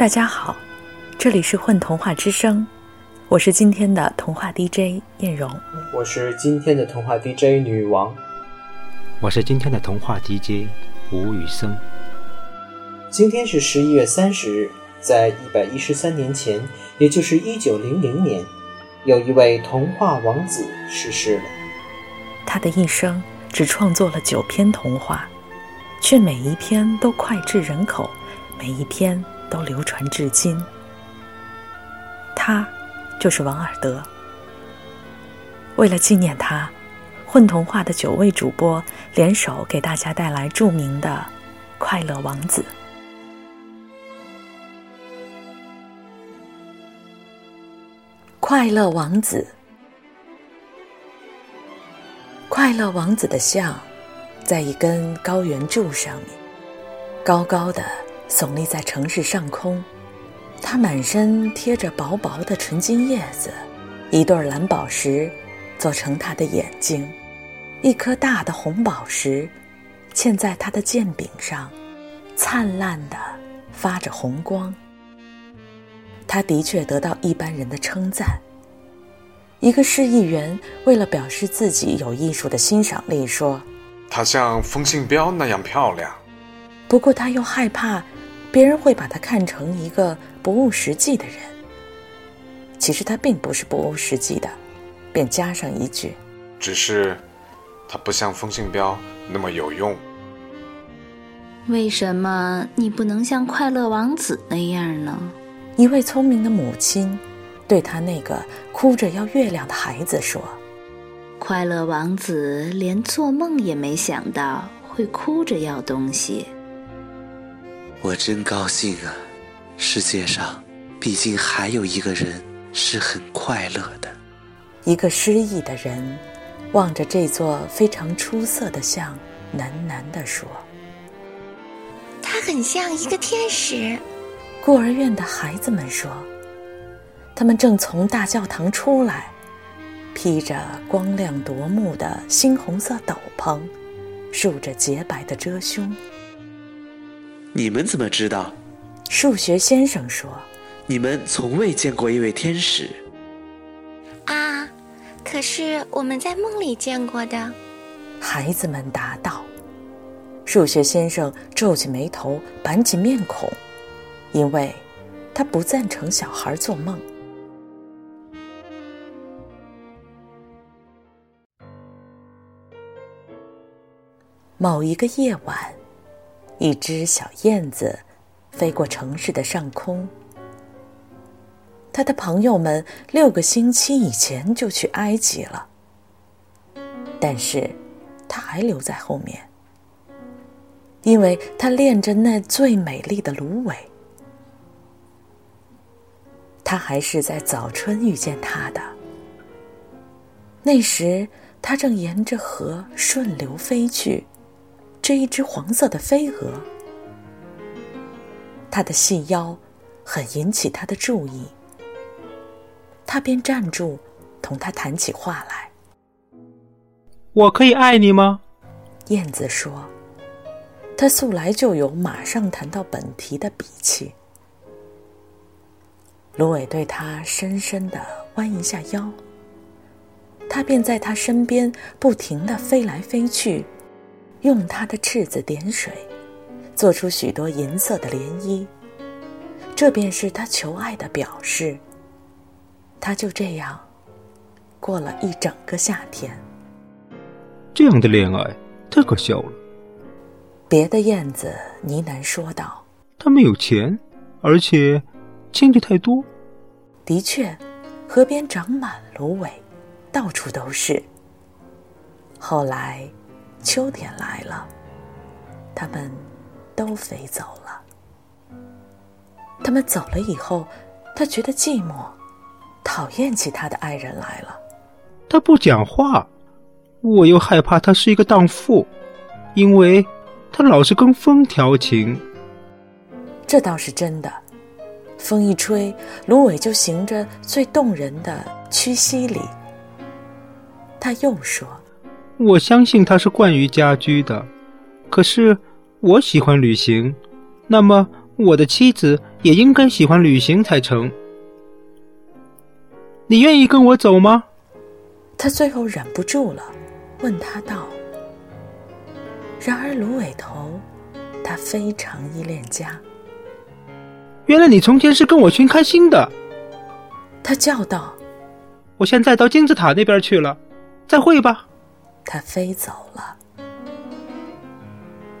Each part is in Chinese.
大家好，这里是混童话之声，我是今天的童话 DJ 艳荣，我是今天的童话 DJ 女王，我是今天的童话 DJ 吴宇森。今天是十一月三十日，在一百一十三年前，也就是一九零零年，有一位童话王子逝世了。他的一生只创作了九篇童话，却每一篇都脍炙人口，每一篇都流传至今。他就是王尔德。为了纪念他，混童话的九位主播联手给大家带来著名的《快乐王子》。快乐王子，快乐王子的像，在一根高圆柱上面，高高的耸立在城市上空。他满身贴着薄薄的纯金叶子，一对蓝宝石做成他的眼睛，一颗大的红宝石嵌在他的剑柄上，灿烂的发着红光。他的确得到一般人的称赞。一个市议员为了表示自己有艺术的欣赏力，说：“他像风信标那样漂亮。”不过他又害怕别人会把他看成一个不务实际的人。其实他并不是不务实际的，便加上一句：“只是他不像风信标那么有用。”为什么你不能像快乐王子那样呢？一位聪明的母亲对他那个哭着要月亮的孩子说：“快乐王子连做梦也没想到会哭着要东西。我真高兴啊！世界上毕竟还有一个人是很快乐的。”一个失意的人望着这座非常出色的像，喃喃地说：“他很像一个天使。”孤儿院的孩子们说：“他们正从大教堂出来，披着光亮夺目的猩红色斗篷，竖着洁白的遮胸。”你们怎么知道？数学先生说：“你们从未见过一位天使。”啊，可是我们在梦里见过的。孩子们答道。数学先生皱起眉头，板起面孔。因为，他不赞成小孩做梦。某一个夜晚，一只小燕子飞过城市的上空。他的朋友们六个星期以前就去埃及了，但是他还留在后面，因为他恋着那最美丽的芦苇。他还是在早春遇见他的。那时，他正沿着河顺流飞去，追一只黄色的飞蛾。它的细腰很引起他的注意，他便站住，同他谈起话来。我可以爱你吗？燕子说：“他素来就有马上谈到本题的脾气。”芦苇对他深深的弯一下腰，他便在他身边不停的飞来飞去，用他的翅子点水，做出许多银色的涟漪。这便是他求爱的表示。他就这样过了一整个夏天。这样的恋爱太可笑了。别的燕子呢喃说道：“他没有钱，而且……”亲的太多，的确，河边长满芦苇，到处都是。后来，秋天来了，他们都飞走了。他们走了以后，他觉得寂寞，讨厌起他的爱人来了。他不讲话，我又害怕他是一个荡妇，因为他老是跟风调情。这倒是真的。风一吹，芦苇就行着最动人的屈膝礼。他又说：“我相信他是惯于家居的，可是我喜欢旅行，那么我的妻子也应该喜欢旅行才成。你愿意跟我走吗？他最后忍不住了，问他道。然而芦苇头，他非常依恋家。原来你从前是跟我寻开心的，他叫道。我现在到金字塔那边去了，再会吧。他飞走了。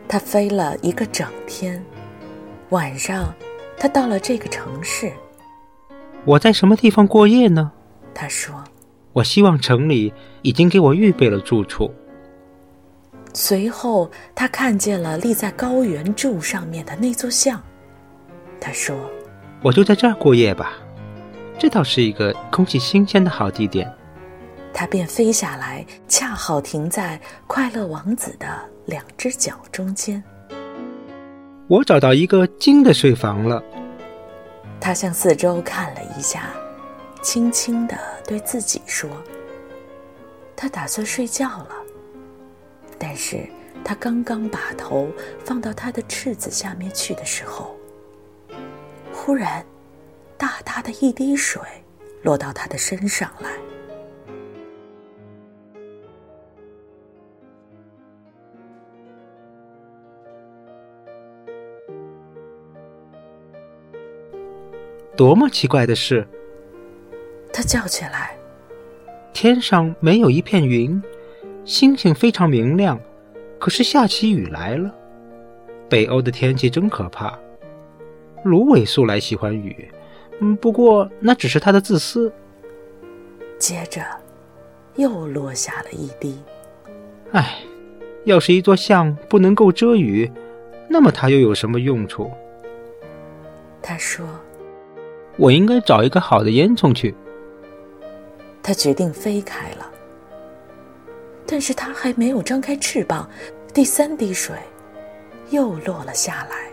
他飞了一个整天，晚上，他到了这个城市。我在什么地方过夜呢？他说：“我希望城里已经给我预备了住处。”随后，他看见了立在高原柱上面的那座像。他说：“我就在这儿过夜吧，这倒是一个空气新鲜的好地点。”他便飞下来，恰好停在快乐王子的两只脚中间。我找到一个金的睡房了。他向四周看了一下，轻轻的对自己说：“他打算睡觉了。”但是他刚刚把头放到他的翅子下面去的时候，忽然，大大的一滴水落到他的身上来。多么奇怪的事！他叫起来：“天上没有一片云，星星非常明亮，可是下起雨来了。北欧的天气真可怕。芦苇素来喜欢雨，嗯，不过那只是他的自私。”接着，又落下了一滴。唉，要是一座像不能够遮雨，那么它又有什么用处？他说。我应该找一个好的烟囱去。他决定飞开了，但是他还没有张开翅膀，第三滴水又落了下来。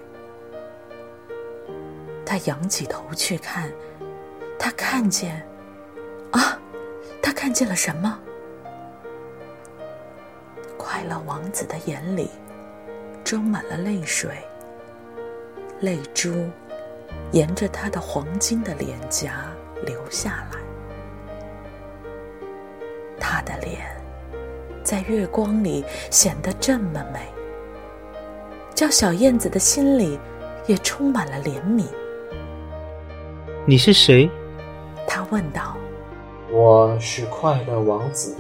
他仰起头去看，他看见，啊，他看见了什么？快乐王子的眼里装满了泪水，泪珠。沿着他的黄金的脸颊流下来，他的脸在月光里显得这么美，叫小燕子的心里也充满了怜悯。你是谁？他问道。我是快乐王子。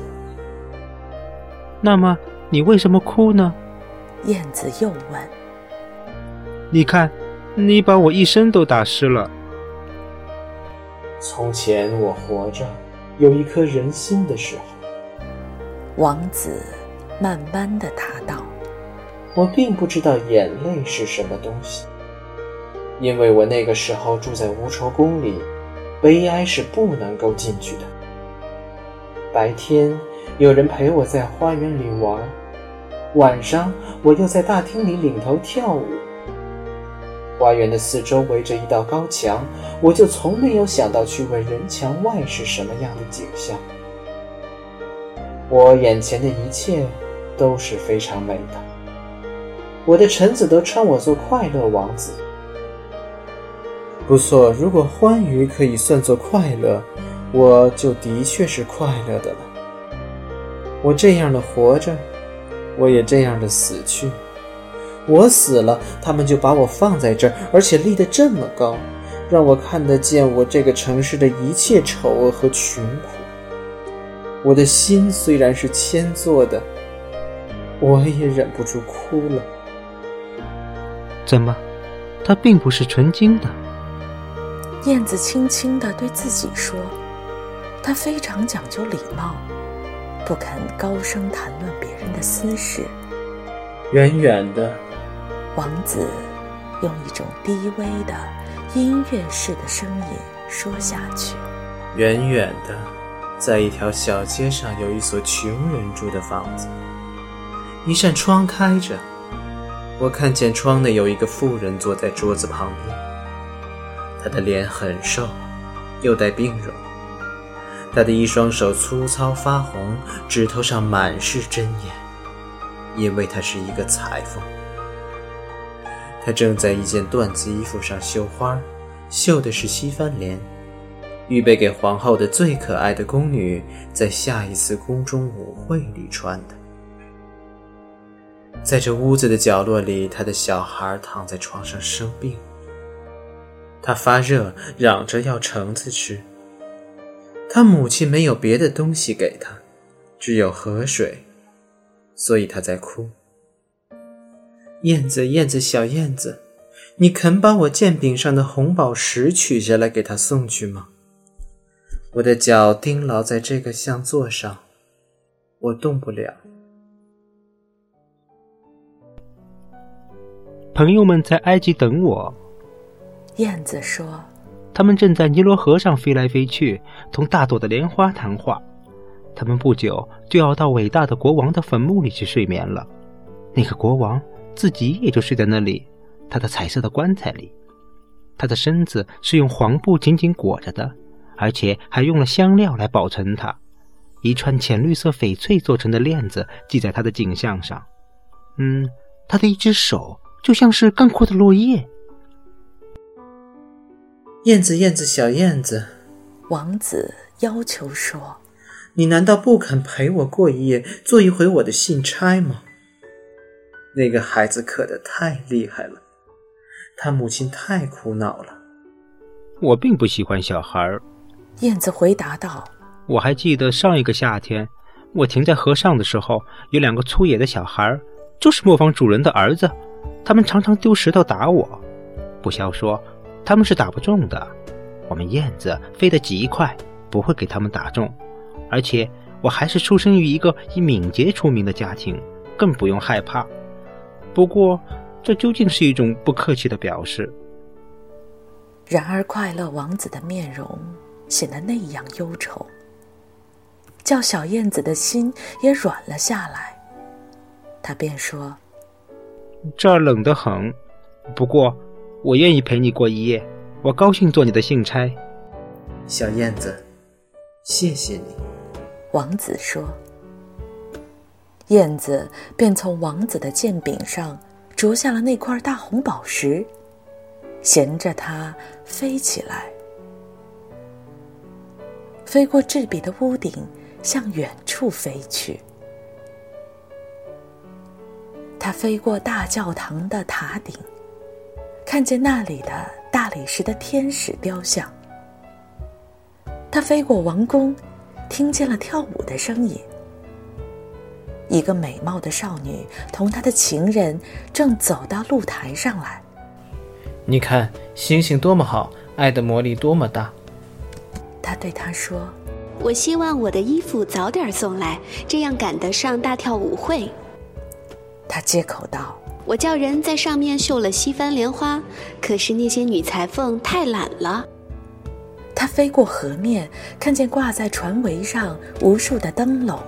那么你为什么哭呢？燕子又问。你看。你把我一身都打湿了。从前我活着，有一颗人心的时候。王子慢慢的答道：“我并不知道眼泪是什么东西，因为我那个时候住在无愁宫里，悲哀是不能够进去的。白天有人陪我在花园里玩，晚上我又在大厅里领头跳舞。”花园的四周围着一道高墙，我就从没有想到去问人墙外是什么样的景象。我眼前的一切都是非常美的。我的臣子都称我做快乐王子。不错，如果欢愉可以算作快乐，我就的确是快乐的了。我这样的活着，我也这样的死去。我死了，他们就把我放在这儿，而且立得这么高，让我看得见我这个城市的一切丑恶和穷苦。我的心虽然是铅做的，我也忍不住哭了。怎么，它并不是纯金的？燕子轻轻地对自己说：“他非常讲究礼貌，不肯高声谈论别人的私事。”远远的。王子用一种低微的音乐式的声音说下去：“远远的，在一条小街上，有一所穷人住的房子。一扇窗开着，我看见窗内有一个妇人坐在桌子旁边。她的脸很瘦，又带病容。她的一双手粗糙发红，指头上满是针眼，因为她是一个裁缝。”他正在一件缎子衣服上绣花，绣的是西番莲，预备给皇后的最可爱的宫女在下一次宫中舞会里穿的。在这屋子的角落里，他的小孩躺在床上生病，他发热，嚷着要橙子吃。他母亲没有别的东西给他，只有河水，所以他在哭。燕子，燕子，小燕子，你肯把我剑柄上的红宝石取下来给他送去吗？我的脚钉牢在这个像座上，我动不了。朋友们在埃及等我。燕子说：“他们正在尼罗河上飞来飞去，同大朵的莲花谈话。他们不久就要到伟大的国王的坟墓里去睡眠了。那个国王。”自己也就睡在那里，他的彩色的棺材里。他的身子是用黄布紧紧裹着的，而且还用了香料来保存它。一串浅绿色翡翠做成的链子系在他的颈项上。嗯，他的一只手就像是干枯的落叶。燕子，燕子，小燕子，王子要求说：“你难道不肯陪我过一夜，做一回我的信差吗？”那个孩子渴得太厉害了，他母亲太苦恼了。我并不喜欢小孩儿，燕子回答道。我还记得上一个夏天，我停在河上的时候，有两个粗野的小孩儿，就是磨坊主人的儿子，他们常常丢石头打我。不消说，他们是打不中的。我们燕子飞得极快，不会给他们打中。而且我还是出生于一个以敏捷出名的家庭，更不用害怕。不过，这究竟是一种不客气的表示。然而，快乐王子的面容显得那样忧愁，叫小燕子的心也软了下来。他便说：“这儿冷得很，不过我愿意陪你过一夜。我高兴做你的信差。”小燕子，谢谢你。王子说。燕子便从王子的剑柄上啄下了那块大红宝石，衔着它飞起来，飞过质壁的屋顶，向远处飞去。它飞过大教堂的塔顶，看见那里的大理石的天使雕像。它飞过王宫，听见了跳舞的声音。一个美貌的少女同她的情人正走到露台上来。你看，星星多么好，爱的魔力多么大。他对她说：“我希望我的衣服早点送来，这样赶得上大跳舞会。”他接口道：“我叫人在上面绣了西番莲花，可是那些女裁缝太懒了。”他飞过河面，看见挂在船桅上无数的灯笼。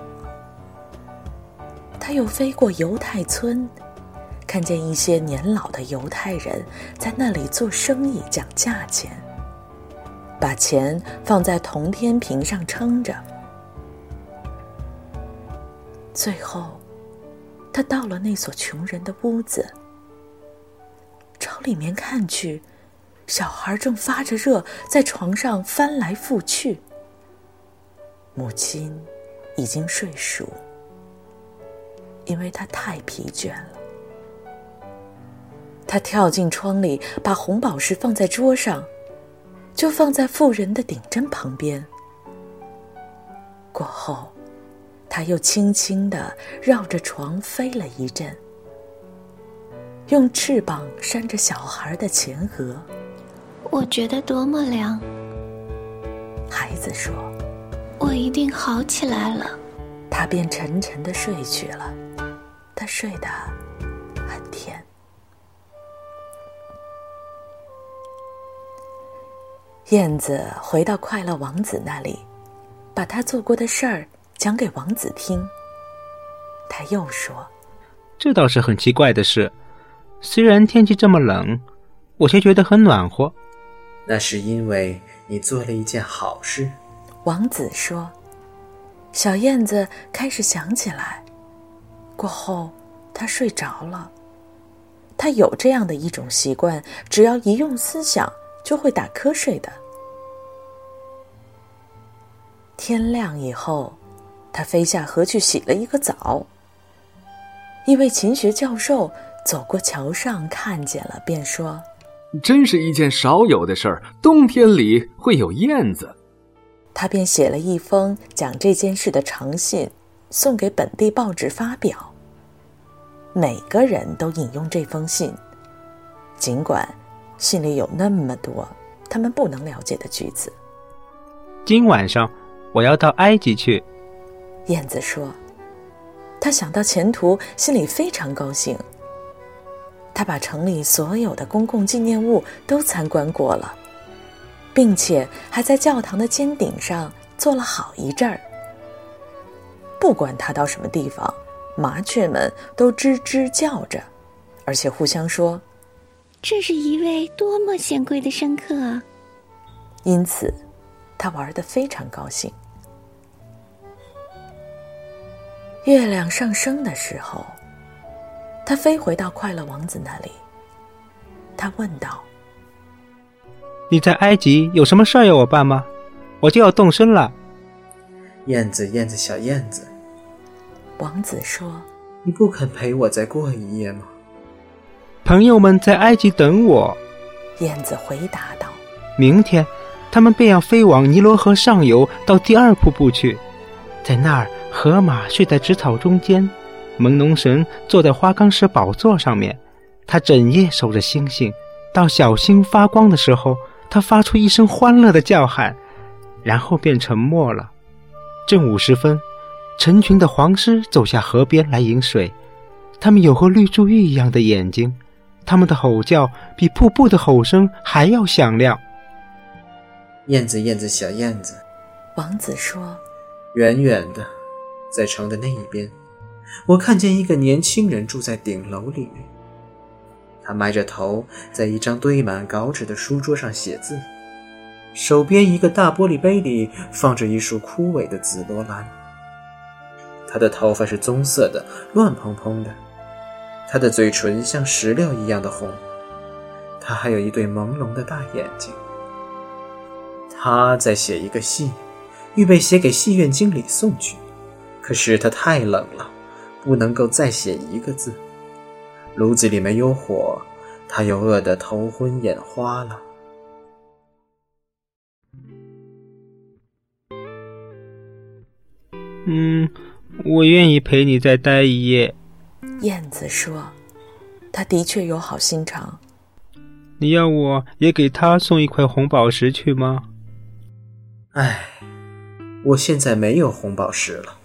他又飞过犹太村，看见一些年老的犹太人在那里做生意讲价钱，把钱放在铜天平上称着。最后，他到了那所穷人的屋子，朝里面看去，小孩正发着热在床上翻来覆去，母亲已经睡熟。因为他太疲倦了，他跳进窗里，把红宝石放在桌上，就放在妇人的顶针旁边。过后，他又轻轻地绕着床飞了一阵，用翅膀扇着小孩的前额。我觉得多么凉！孩子说：“我一定好起来了。”他便沉沉的睡去了。他睡得很甜。燕子回到快乐王子那里，把他做过的事儿讲给王子听。他又说：“这倒是很奇怪的事。虽然天气这么冷，我却觉得很暖和。那是因为你做了一件好事。”王子说。小燕子开始想起来。过后，他睡着了。他有这样的一种习惯，只要一用思想，就会打瞌睡的。天亮以后，他飞下河去洗了一个澡。一位勤学教授走过桥上，看见了，便说：“真是一件少有的事儿，冬天里会有燕子。”他便写了一封讲这件事的长信，送给本地报纸发表。每个人都引用这封信，尽管信里有那么多他们不能了解的句子。今晚上我要到埃及去，燕子说。他想到前途，心里非常高兴。他把城里所有的公共纪念物都参观过了，并且还在教堂的尖顶上坐了好一阵儿。不管他到什么地方。麻雀们都吱吱叫着，而且互相说：“这是一位多么显贵的生客。”因此，他玩得非常高兴。月亮上升的时候，他飞回到快乐王子那里。他问道：“你在埃及有什么事儿要我办吗？我就要动身了。”燕子，燕子，小燕子。王子说：“你不肯陪我再过一夜吗？”朋友们在埃及等我。燕子回答道：“明天，他们便要飞往尼罗河上游，到第二瀑布去。在那儿，河马睡在植草中间，朦胧神坐在花岗石宝座上面。他整夜守着星星，到小星发光的时候，他发出一声欢乐的叫喊，然后便沉默了。正午时分。”成群的黄狮走下河边来饮水，它们有和绿珠玉一样的眼睛，它们的吼叫比瀑布的吼声还要响亮。燕子，燕子，小燕子，王子说：“远远的，在城的那一边，我看见一个年轻人住在顶楼里面。他埋着头，在一张堆满稿纸的书桌上写字，手边一个大玻璃杯里放着一束枯萎的紫罗兰。”他的头发是棕色的，乱蓬蓬的。他的嘴唇像石榴一样的红。他还有一对朦胧的大眼睛。他在写一个信，预备写给戏院经理送去。可是他太冷了，不能够再写一个字。炉子里没有火，他又饿得头昏眼花了。嗯。我愿意陪你再待一夜，燕子说：“他的确有好心肠。”你要我也给他送一块红宝石去吗？唉，我现在没有红宝石了。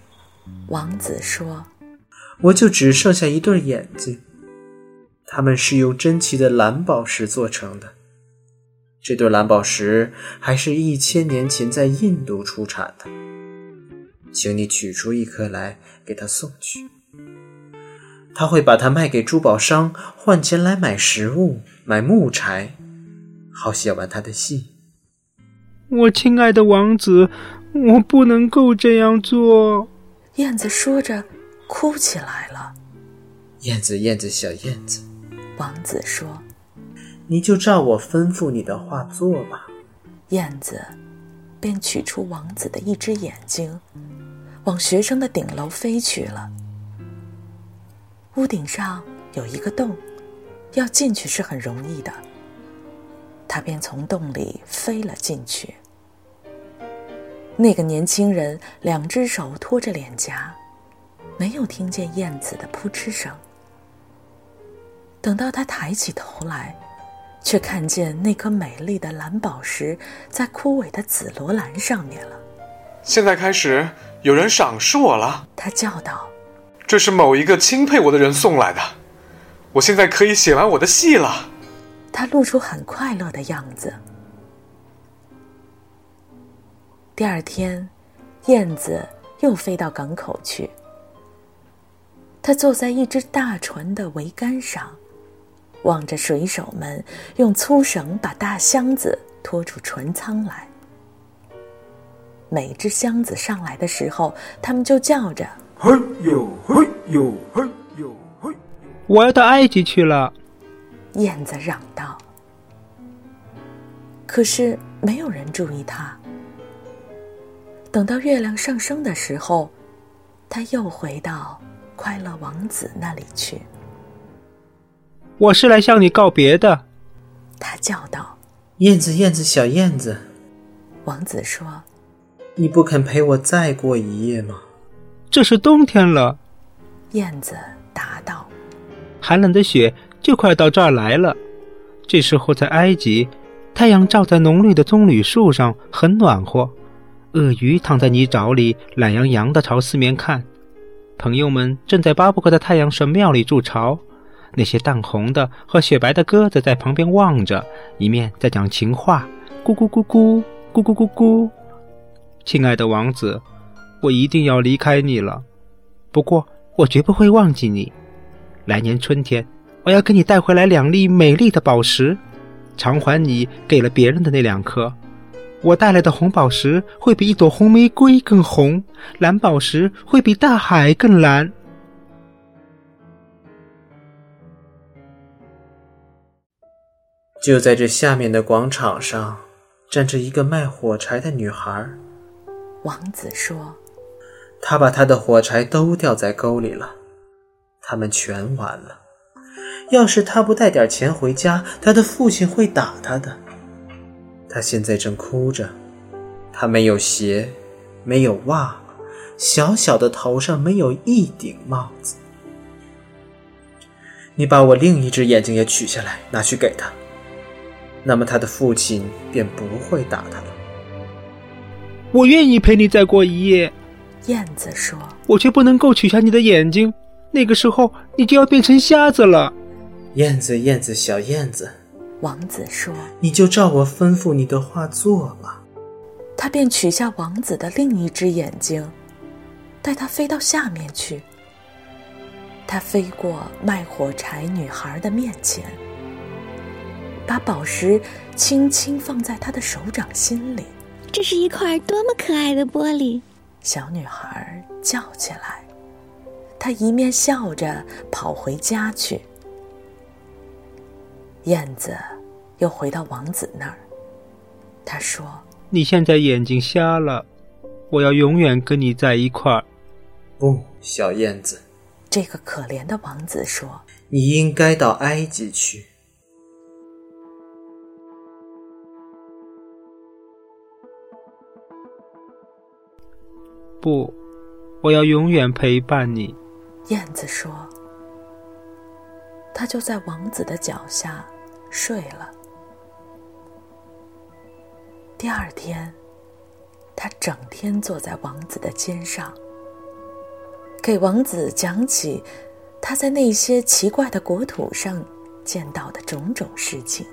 王子说：“我就只剩下一对眼睛，它们是用珍奇的蓝宝石做成的。这对蓝宝石还是一千年前在印度出产的。”请你取出一颗来给他送去，他会把它卖给珠宝商，换钱来买食物、买木柴，好写完他的信。我亲爱的王子，我不能够这样做。燕子说着，哭起来了。燕子，燕子，小燕子，王子说：“你就照我吩咐你的话做吧。”燕子便取出王子的一只眼睛。往学生的顶楼飞去了。屋顶上有一个洞，要进去是很容易的。他便从洞里飞了进去。那个年轻人两只手托着脸颊，没有听见燕子的扑哧声。等到他抬起头来，却看见那颗美丽的蓝宝石在枯萎的紫罗兰上面了。现在开始。有人赏识我了，他叫道：“这是某一个钦佩我的人送来的，我现在可以写完我的戏了。”他露出很快乐的样子。第二天，燕子又飞到港口去。他坐在一只大船的桅杆上，望着水手们用粗绳把大箱子拖出船舱来。每只箱子上来的时候，他们就叫着：“嘿呦嘿呦嘿呦嘿！”我要到埃及去了。燕子嚷道。可是没有人注意他。等到月亮上升的时候，他又回到快乐王子那里去。我是来向你告别的，他叫道：“燕子，燕子，小燕子。”王子说：“你不肯陪我再过一夜吗？”这是冬天了，燕子答道：“寒冷的雪就快到这儿来了。这时候在埃及，太阳照在浓绿的棕榈树上，很暖和。鳄鱼躺在泥沼里，懒洋洋的朝四面看。朋友们正在巴布克的太阳神庙里筑巢。那些淡红的和雪白的鸽子在旁边望着，一面在讲情话，咕咕咕咕，咕咕咕咕。亲爱的王子，我一定要离开你了，不过我绝不会忘记你。来年春天，我要给你带回来两粒美丽的宝石，偿还你给了别人的那两颗。我带来的红宝石会比一朵红玫瑰更红，蓝宝石会比大海更蓝。就在这下面的广场上，站着一个卖火柴的女孩。王子说：“他把他的火柴都掉在沟里了，他们全完了。要是他不带点钱回家，他的父亲会打他的。他现在正哭着，他没有鞋，没有袜，小小的头上没有一顶帽子。你把我另一只眼睛也取下来，拿去给他。”那么他的父亲便不会打他了。我愿意陪你再过一夜，燕子说。我却不能够取下你的眼睛，那个时候你就要变成瞎子了。燕子，燕子，小燕子，王子说。你就照我吩咐你的话做吧。他便取下王子的另一只眼睛，带他飞到下面去。他飞过卖火柴女孩的面前。把宝石轻轻放在她的手掌心里。这是一块多么可爱的玻璃！小女孩叫起来。她一面笑着跑回家去。燕子又回到王子那儿。他说：“你现在眼睛瞎了，我要永远跟你在一块儿。”不，小燕子。这个可怜的王子说：“你应该到埃及去。”不，我要永远陪伴你。燕子说：“他就在王子的脚下睡了。”第二天，他整天坐在王子的肩上，给王子讲起他在那些奇怪的国土上见到的种种事情。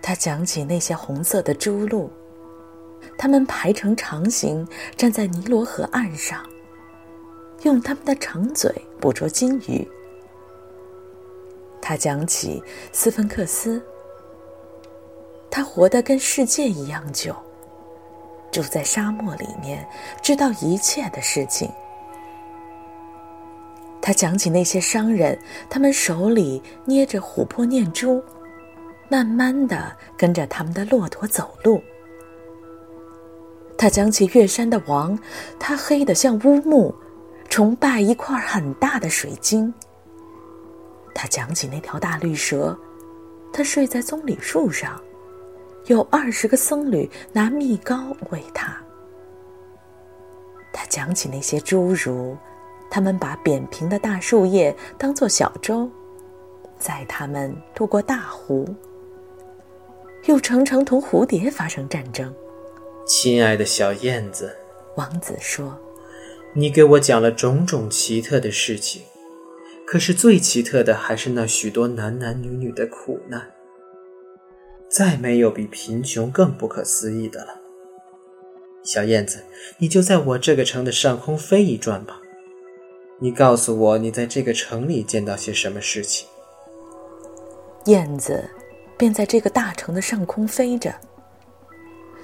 他讲起那些红色的猪鹿。他们排成长形，站在尼罗河岸上，用他们的长嘴捕捉金鱼。他讲起斯芬克斯，他活得跟世界一样久，住在沙漠里面，知道一切的事情。他讲起那些商人，他们手里捏着琥珀念珠，慢慢的跟着他们的骆驼走路。他讲起月山的王，他黑得像乌木，崇拜一块很大的水晶。他讲起那条大绿蛇，它睡在棕榈树上，有二十个僧侣拿蜜膏喂它。他讲起那些侏儒，他们把扁平的大树叶当作小舟，载他们渡过大湖，又常常同蝴蝶发生战争。亲爱的小燕子，王子说：“你给我讲了种种奇特的事情，可是最奇特的还是那许多男男女女的苦难。再没有比贫穷更不可思议的了。小燕子，你就在我这个城的上空飞一转吧。你告诉我，你在这个城里见到些什么事情？”燕子便在这个大城的上空飞着。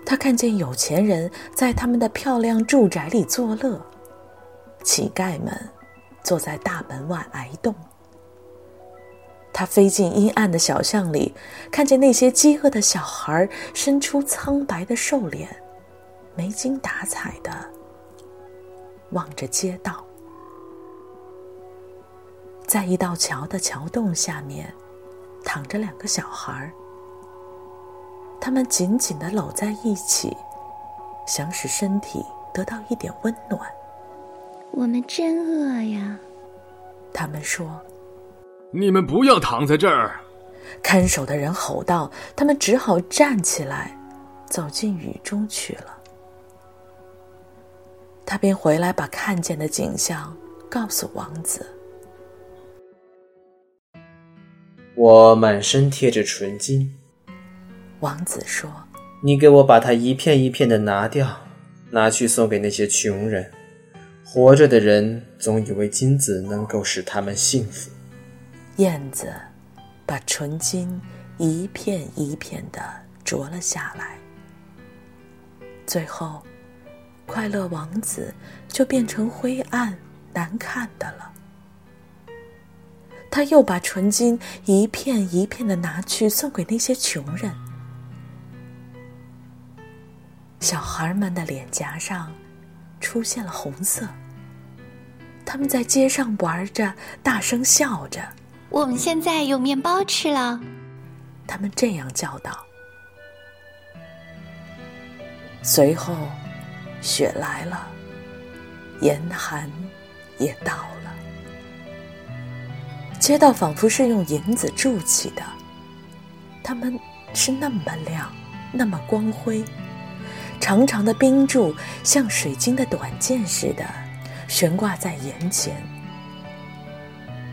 他看见有钱人在他们的漂亮住宅里作乐，乞丐们坐在大门外挨冻，他飞进阴暗的小巷里，看见那些饥饿的小孩伸出苍白的瘦脸，没精打采的望着街道。在一道桥的桥洞下面，躺着两个小孩他们紧紧的搂在一起，想使身体得到一点温暖。我们真饿呀！他们说：“你们不要躺在这儿！”看守的人吼道。他们只好站起来，走进雨中去了。他便回来，把看见的景象告诉王子。我满身贴着纯金。王子说：“你给我把它一片一片的拿掉，拿去送给那些穷人。活着的人总以为金子能够使他们幸福。”燕子把纯金一片一片的啄了下来，最后，快乐王子就变成灰暗难看的了。他又把纯金一片一片的拿去送给那些穷人。小孩们的脸颊上出现了红色，他们在街上玩着，大声笑着。我们现在有面包吃了，他们这样叫道。随后，雪来了，严寒也到了。街道仿佛是用银子筑起的，它们是那么亮，那么光辉。长长的冰柱像水晶的短剑似的悬挂在眼前。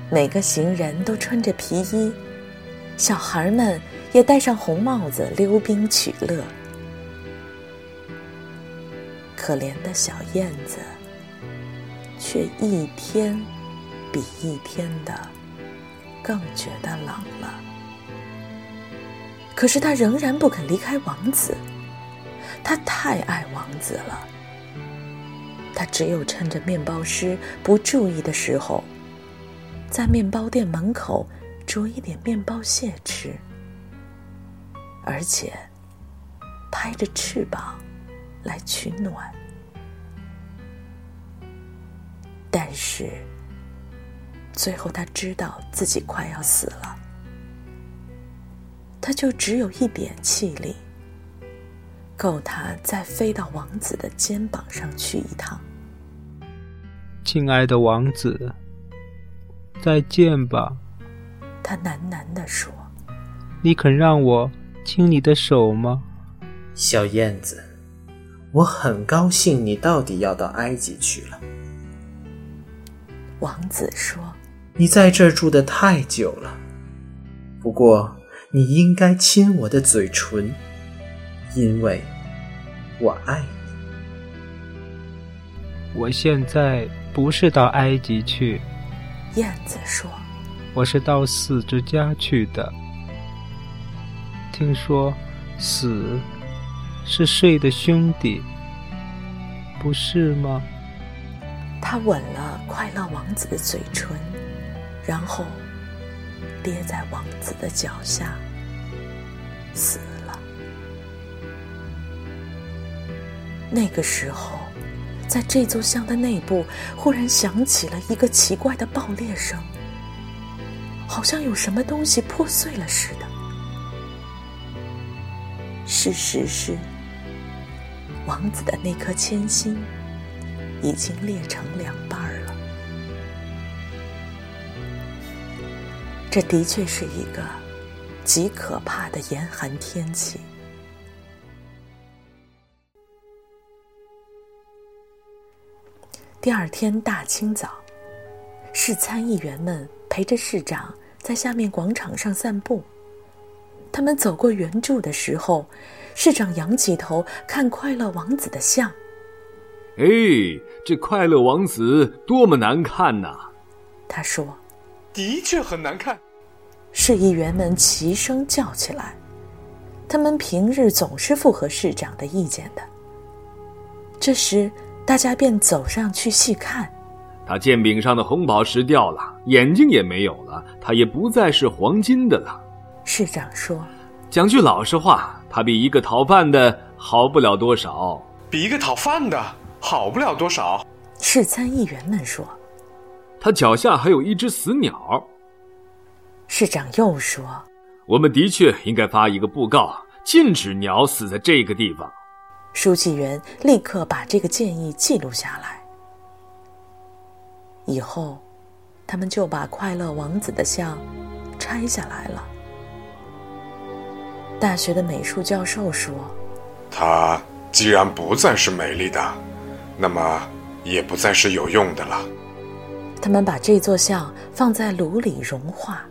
每个行人都穿着皮衣，小孩们也戴上红帽子溜冰取乐。可怜的小燕子，却一天比一天的。更觉得冷了，可是他仍然不肯离开王子。他太爱王子了。他只有趁着面包师不注意的时候，在面包店门口啄一点面包屑吃，而且拍着翅膀来取暖。但是。最后，他知道自己快要死了，他就只有一点气力，够他再飞到王子的肩膀上去一趟。亲爱的王子，再见吧。他喃喃地说：“你肯让我亲你的手吗？”小燕子，我很高兴你到底要到埃及去了。王子说。你在这儿住的太久了，不过你应该亲我的嘴唇，因为我爱你。我现在不是到埃及去，燕子说，我是到死之家去的。听说死是睡的兄弟，不是吗？他吻了快乐王子的嘴唇。然后，跌在王子的脚下，死那个时候，在这座像的内部，忽然响起了一个奇怪的爆裂声，好像有什么东西破碎了似的。事实是，王子的那颗铅心已经裂成两半了。这的确是一个极可怕的严寒天气。第二天大清早，市参议员们陪着市长在下面广场上散步。他们走过圆柱的时候，市长仰起头看快乐王子的像。哎，这快乐王子多么难看呐！他说。的确很难看，市议员们齐声叫起来。他们平日总是附和市长的意见的。这时，大家便走上去细看。他剑柄上的红宝石掉了，眼睛也没有了，他也不再是黄金的了。市长说：“讲句老实话，他比一个讨饭的好不了多少。比一个讨饭的好不了多少。”市参议员们说：“他脚下还有一只死鸟。”市长又说：“我们的确应该发一个布告，禁止鸟死在这个地方。”书记员立刻把这个建议记录下来。以后，他们就把快乐王子的像拆下来了。大学的美术教授说：“它既然不再是美丽的，那么也不再是有用的了。”他们把这座像放在炉里融化，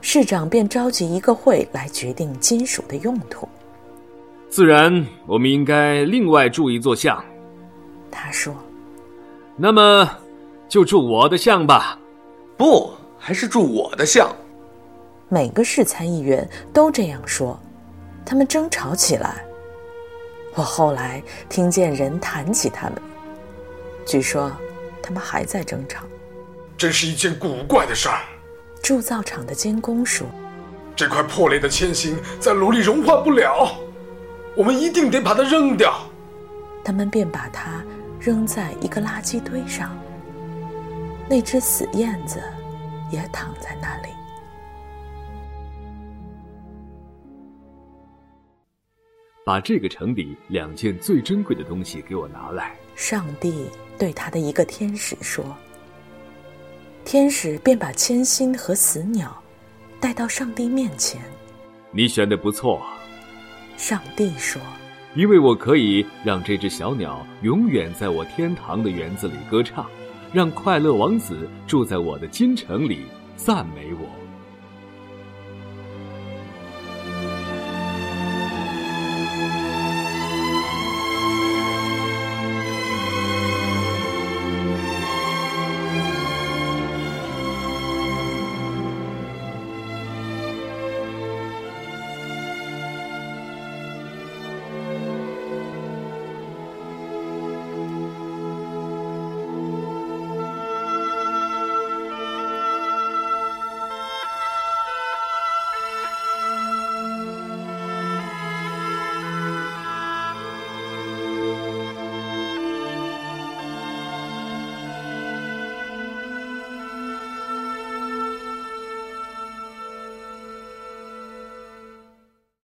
市长便召集一个会来决定金属的用途。自然，我们应该另外铸一座像。他说：“那么。”就铸我的像吧，不，还是铸我的像。每个市参议员都这样说，他们争吵起来。我后来听见人谈起他们，据说他们还在争吵。真是一件古怪的事儿。铸造厂的监工说：“这块破裂的铅芯在炉里融化不了，我们一定得把它扔掉。”他们便把它扔在一个垃圾堆上。那只死燕子也躺在那里。把这个城里两件最珍贵的东西给我拿来。上帝对他的一个天使说：“天使便把铅心和死鸟带到上帝面前。”你选的不错。上帝说：“因为我可以让这只小鸟永远在我天堂的园子里歌唱。”让快乐王子住在我的金城里，赞美我。